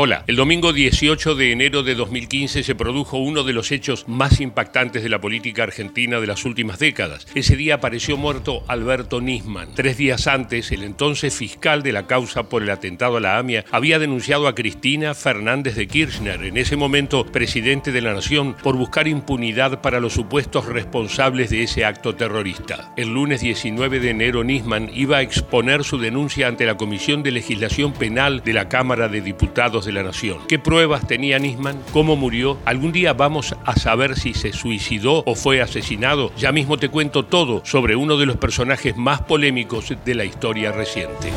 Hola, el domingo 18 de enero de 2015 se produjo uno de los hechos más impactantes de la política argentina de las últimas décadas. Ese día apareció muerto Alberto Nisman. Tres días antes, el entonces fiscal de la causa por el atentado a la AMIA había denunciado a Cristina Fernández de Kirchner, en ese momento presidente de la Nación, por buscar impunidad para los supuestos responsables de ese acto terrorista. El lunes 19 de enero, Nisman iba a exponer su denuncia ante la Comisión de Legislación Penal de la Cámara de Diputados la Nación. ¿Qué pruebas tenía Nisman? ¿Cómo murió? ¿Algún día vamos a saber si se suicidó o fue asesinado? Ya mismo te cuento todo sobre uno de los personajes más polémicos de la historia reciente.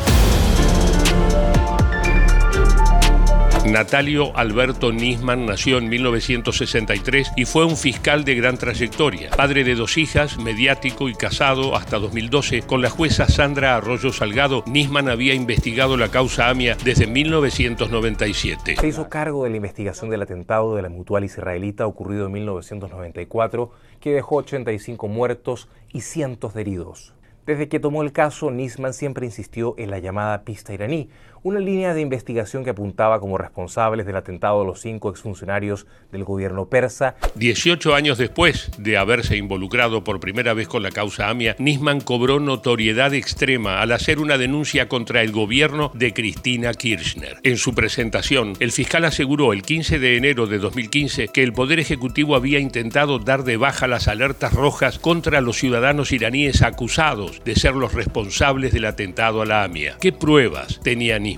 Natalio Alberto Nisman nació en 1963 y fue un fiscal de gran trayectoria. Padre de dos hijas, mediático y casado hasta 2012 con la jueza Sandra Arroyo Salgado, Nisman había investigado la causa AMIA desde 1997. Se hizo cargo de la investigación del atentado de la mutual israelita ocurrido en 1994 que dejó 85 muertos y cientos heridos. Desde que tomó el caso, Nisman siempre insistió en la llamada pista iraní, una línea de investigación que apuntaba como responsables del atentado a los cinco exfuncionarios del gobierno persa. 18 años después de haberse involucrado por primera vez con la causa AMIA, Nisman cobró notoriedad extrema al hacer una denuncia contra el gobierno de Cristina Kirchner. En su presentación, el fiscal aseguró el 15 de enero de 2015 que el Poder Ejecutivo había intentado dar de baja las alertas rojas contra los ciudadanos iraníes acusados de ser los responsables del atentado a la AMIA. ¿Qué pruebas tenía Nisman?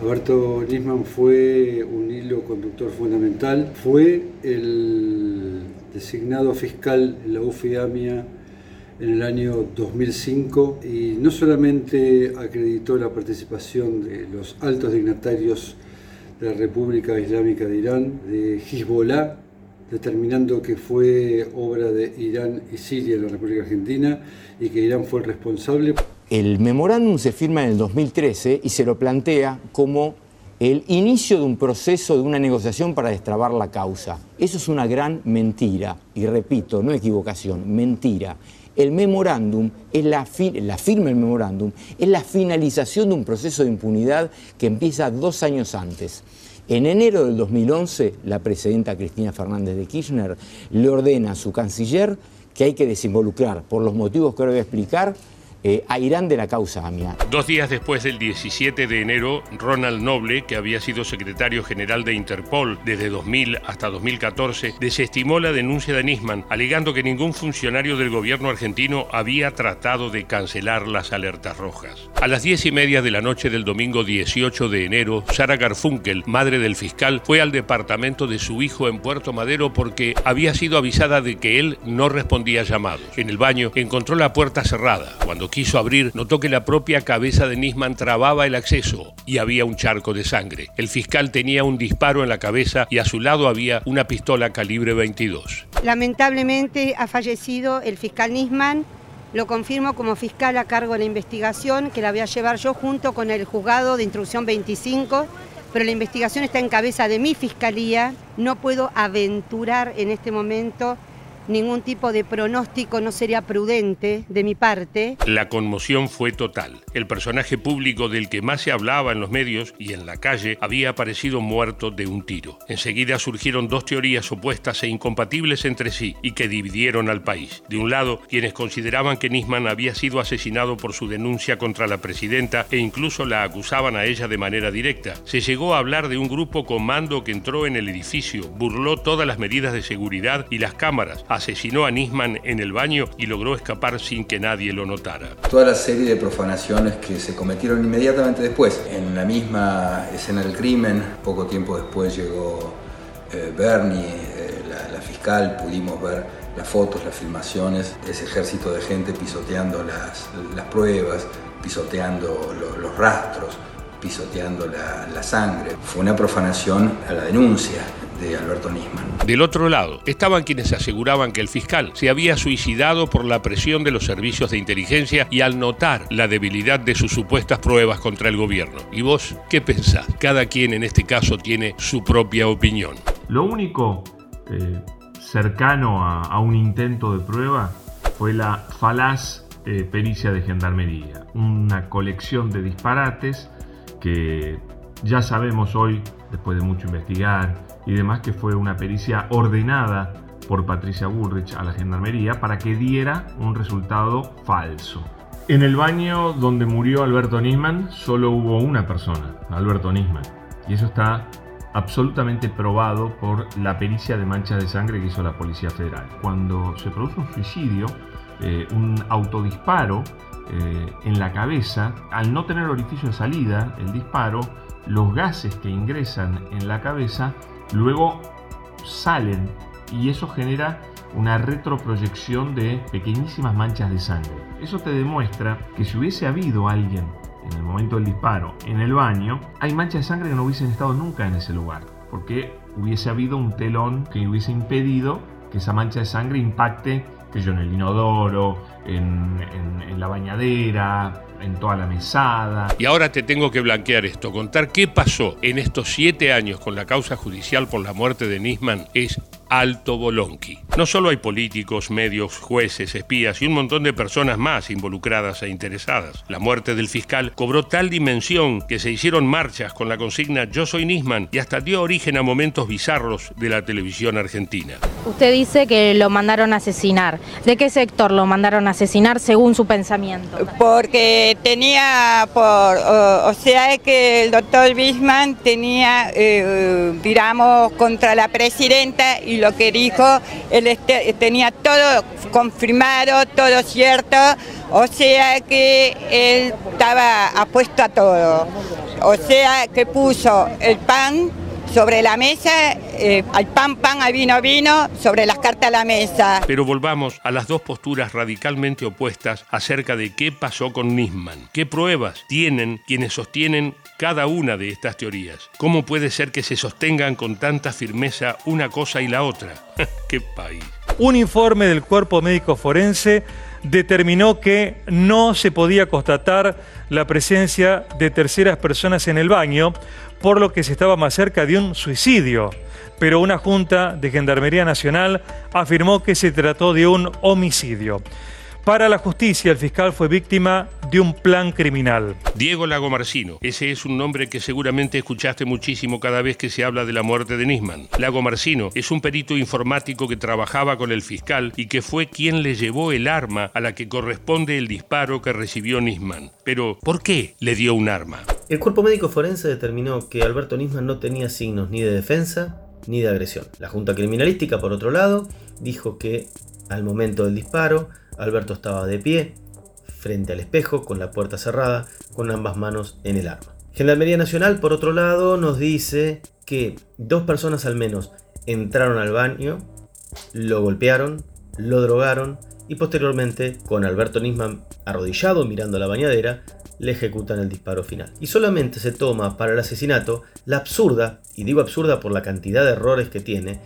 Alberto Nisman fue un hilo conductor fundamental, fue el designado fiscal en la UFIAMIA en el año 2005 y no solamente acreditó la participación de los altos dignatarios de la República Islámica de Irán, de Hezbollah, determinando que fue obra de Irán y Siria en la República Argentina y que Irán fue el responsable. El memorándum se firma en el 2013 y se lo plantea como el inicio de un proceso de una negociación para destrabar la causa. Eso es una gran mentira, y repito, no equivocación, mentira. El memorándum, es la, la firma del memorándum, es la finalización de un proceso de impunidad que empieza dos años antes. En enero del 2011, la presidenta Cristina Fernández de Kirchner le ordena a su canciller que hay que desinvolucrar, por los motivos que ahora voy a explicar, eh, a Irán de la causa AMIA. Dos días después del 17 de enero, Ronald Noble, que había sido secretario general de Interpol desde 2000 hasta 2014, desestimó la denuncia de Nisman, alegando que ningún funcionario del gobierno argentino había tratado de cancelar las alertas rojas. A las diez y media de la noche del domingo 18 de enero, Sara Garfunkel, madre del fiscal, fue al departamento de su hijo en Puerto Madero porque había sido avisada de que él no respondía llamados. En el baño encontró la puerta cerrada. Cuando quiso abrir, notó que la propia cabeza de Nisman trababa el acceso y había un charco de sangre. El fiscal tenía un disparo en la cabeza y a su lado había una pistola calibre 22. Lamentablemente ha fallecido el fiscal Nisman. Lo confirmo como fiscal a cargo de la investigación que la voy a llevar yo junto con el juzgado de instrucción 25 pero la investigación está en cabeza de mi fiscalía. No puedo aventurar en este momento ningún tipo de pronóstico no sería prudente de mi parte. La conmoción fue total. El personaje público del que más se hablaba en los medios y en la calle había aparecido muerto de un tiro. Enseguida surgieron dos teorías opuestas e incompatibles entre sí y que dividieron al país. De un lado, quienes consideraban que Nisman había sido asesinado por su denuncia contra la presidenta e incluso la acusaban a ella de manera directa. Se llegó a hablar de un grupo comando que entró en el edificio, burló todas las medidas de seguridad y las cámaras, asesinó a Nisman en el baño y logró escapar sin que nadie lo notara. Toda la serie de profanaciones que se cometieron inmediatamente después. En la misma escena del crimen, poco tiempo después llegó eh, Bernie, eh, la, fiscal, pudimos ver las fotos, las filmaciones ese ejército de gente pisoteando las, pruebas, pisoteando los rastros, pisoteando la sangre. Fue una profanación a la denuncia de Alberto Nisman. Del otro lado, estaban quienes aseguraban que el fiscal se había suicidado por la presión de los servicios de inteligencia y al notar la debilidad de sus supuestas pruebas contra el gobierno. ¿Y vos qué pensás? Cada quien en este caso tiene su propia opinión. Lo único eh, cercano a, un intento de prueba fue la falaz eh, pericia de gendarmería, una colección de disparates que Ya sabemos hoy, después de mucho investigar y demás, que fue una pericia ordenada por Patricia Bullrich a la gendarmería para que diera un resultado falso. En el baño donde murió Alberto Nisman solo hubo una persona, Alberto Nisman. Y eso está absolutamente probado por la pericia de manchas de sangre que hizo la Policía Federal. Cuando se produce un suicidio, eh, un autodisparo eh, en la cabeza, al no tener orificio de salida, el disparo, los gases que ingresan en la cabeza luego salen y eso genera una retroproyección de pequeñísimas manchas de sangre. Eso te demuestra que si hubiese habido alguien en el momento del disparo en el baño, hay manchas de sangre que no hubiesen estado nunca en ese lugar, porque hubiese habido un telón que hubiese impedido que esa mancha de sangre impacte que yo en el inodoro, en, en, la bañadera, en toda la mesada. Y ahora te tengo que blanquear esto. Contar qué pasó en estos siete años con la causa judicial por la muerte de Nisman es Alto Bolonqui. No solo hay políticos, medios, jueces, espías y un montón de personas más involucradas e interesadas. La muerte del fiscal cobró tal dimensión que se hicieron marchas con la consigna Yo soy Nisman y hasta dio origen a momentos bizarros de la televisión argentina. Usted dice que lo mandaron a asesinar. ¿De qué sector lo mandaron a asesinar según su pensamiento? Porque tenía por, o, sea que el doctor Bisman tenía, eh, digamos, contra la presidenta y lo que dijo, él este, tenía todo confirmado, todo cierto, o sea que él estaba apuesto a todo. O sea que puso el pan sobre la mesa, eh, al pan pan, al vino vino, sobre las cartas a la mesa. Pero volvamos a las dos posturas radicalmente opuestas acerca de qué pasó con Nisman. ¿Qué pruebas tienen quienes sostienen cada una de estas teorías? ¿Cómo puede ser que se sostengan con tanta firmeza una cosa y la otra? ¡Qué país! Un informe del cuerpo médico forense determinó que no se podía constatar la presencia de terceras personas en el baño, por lo que se estaba más cerca de un suicidio. Pero una junta de Gendarmería Nacional afirmó que se trató de un homicidio. Para la justicia, el fiscal fue víctima de un plan criminal. Diego Lago Marcino, ese es un nombre que seguramente escuchaste muchísimo cada vez que se habla de la muerte de Nisman. Lago Marcino es un perito informático que trabajaba con el fiscal y que fue quien le llevó el arma a la que corresponde el disparo que recibió Nisman. Pero, ¿por qué le dio un arma? El cuerpo médico forense determinó que Alberto Nisman no tenía signos ni de defensa ni de agresión. La Junta Criminalística, por otro lado, dijo que al momento del disparo, Alberto estaba de pie, frente al espejo, con la puerta cerrada, con ambas manos en el arma. Gendarmería Nacional, por otro lado, nos dice que dos personas al menos entraron al baño, lo golpearon, lo drogaron y posteriormente, con Alberto Nisman arrodillado mirando la bañadera, le ejecutan el disparo final. Y solamente se toma para el asesinato la absurda, y digo absurda por la cantidad de errores que tiene,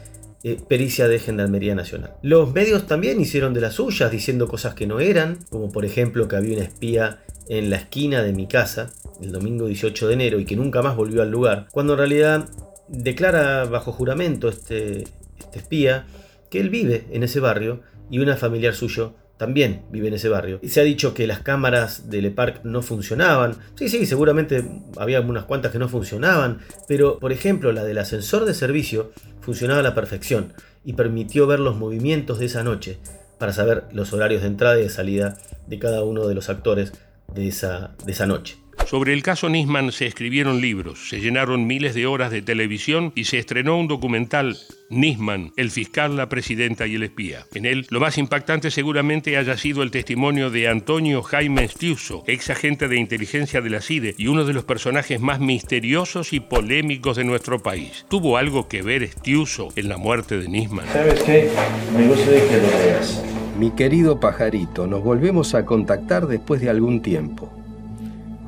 eh, pericia de Gendarmería Nacional. Los medios también hicieron de las suyas diciendo cosas que no eran, como por ejemplo que había una espía en la esquina de mi casa el domingo 18 de enero y que nunca más volvió al lugar, cuando en realidad declara bajo juramento este, este espía que él vive en ese barrio y una familiar suyo también vive en ese barrio. Y se ha dicho que las cámaras del EPARC no funcionaban. Sí, sí, seguramente había unas cuantas que no funcionaban, pero por ejemplo la del ascensor de servicio funcionaba a la perfección y permitió ver los movimientos de esa noche para saber los horarios de entrada y de salida de cada uno de los actores de esa, de esa noche. Sobre el caso Nisman se escribieron libros, se llenaron miles de horas de televisión y se estrenó un documental, Nisman, el fiscal, la presidenta y el espía. En él, lo más impactante seguramente haya sido el testimonio de Antonio Jaime Stiuso, ex agente de inteligencia de la CIDE y uno de los personajes más misteriosos y polémicos de nuestro país. ¿Tuvo algo que ver Stiuso en la muerte de Nisman? ¿Sabes qué? Me gustaría que lo veas. Mi querido pajarito, nos volvemos a contactar después de algún tiempo.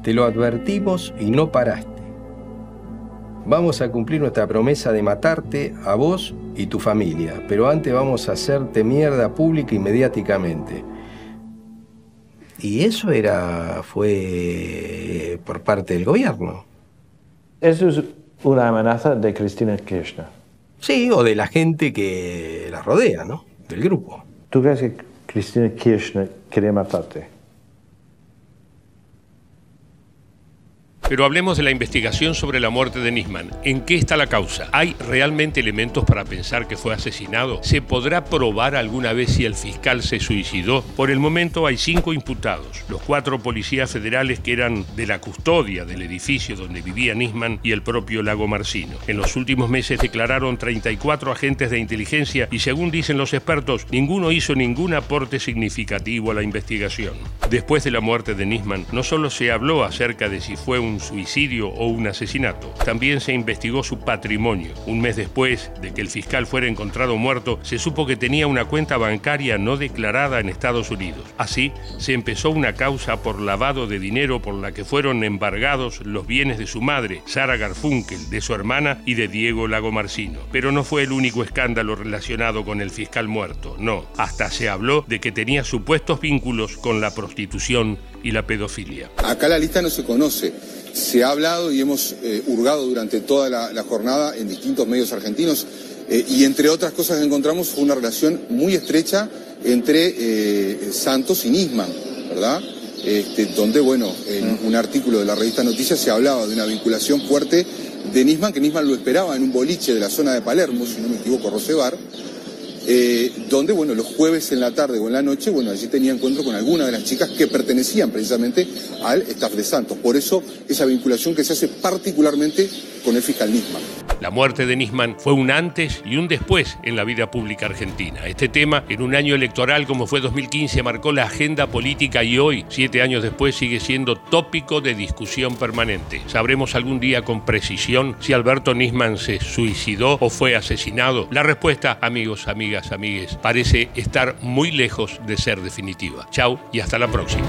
Te lo advertimos y no paraste. Vamos a cumplir nuestra promesa de matarte a vos y tu familia, pero antes vamos a hacerte mierda pública y mediáticamente. Y eso era fue por parte del gobierno. Eso es una amenaza de Cristina Kirchner. Sí, o de la gente que la rodea, ¿no? Del grupo. ¿Tú crees que Cristina Kirchner quiere matarte? Pero hablemos de la investigación sobre la muerte de Nisman. ¿En qué está la causa? ¿Hay realmente elementos para pensar que fue asesinado? ¿Se podrá probar alguna vez si el fiscal se suicidó? Por el momento hay cinco imputados, los cuatro policías federales que eran de la custodia del edificio donde vivía Nisman y el propio Lago Marcino. En los últimos meses declararon 34 agentes de inteligencia y según dicen los expertos, ninguno hizo ningún aporte significativo a la investigación. Después de la muerte de Nisman, no solo se habló acerca de si fue un suicidio o un asesinato, también se investigó su patrimonio. Un mes después de que el fiscal fuera encontrado muerto, se supo que tenía una cuenta bancaria no declarada en Estados Unidos. Así, se empezó una causa por lavado de dinero por la que fueron embargados los bienes de su madre, Sara Garfunkel, de su hermana y de Diego Lagomarcino. Pero no fue el único escándalo relacionado con el fiscal muerto, no. Hasta se habló de que tenía supuestos vínculos con la prostitución y la pedofilia. Acá la lista no se conoce. Se ha hablado y hemos eh, hurgado durante toda la, jornada en distintos medios argentinos eh, y entre otras cosas que encontramos fue una relación muy estrecha entre eh, Santos y Nisman, ¿verdad? Este, donde, bueno, en un artículo de la revista Noticias se hablaba de una vinculación fuerte de Nisman, que Nisman lo esperaba en un boliche de la zona de Palermo, si no me equivoco, Rosebar, eh, donde, bueno, los jueves en la tarde o en la noche, bueno, allí tenía encuentro con algunas de las chicas que pertenecían precisamente al staff de Santos. Por eso esa vinculación que se hace particularmente con el fiscal Nisman. La muerte de Nisman fue un antes y un después en la vida pública argentina. Este tema, en un año electoral como fue 2015, marcó la agenda política y hoy, siete años después, sigue siendo tópico de discusión permanente. Sabremos algún día con precisión si Alberto Nisman se suicidó o fue asesinado. La respuesta, amigos, amigas, amigues, parece estar muy lejos de ser definitiva. Chau y hasta la próxima.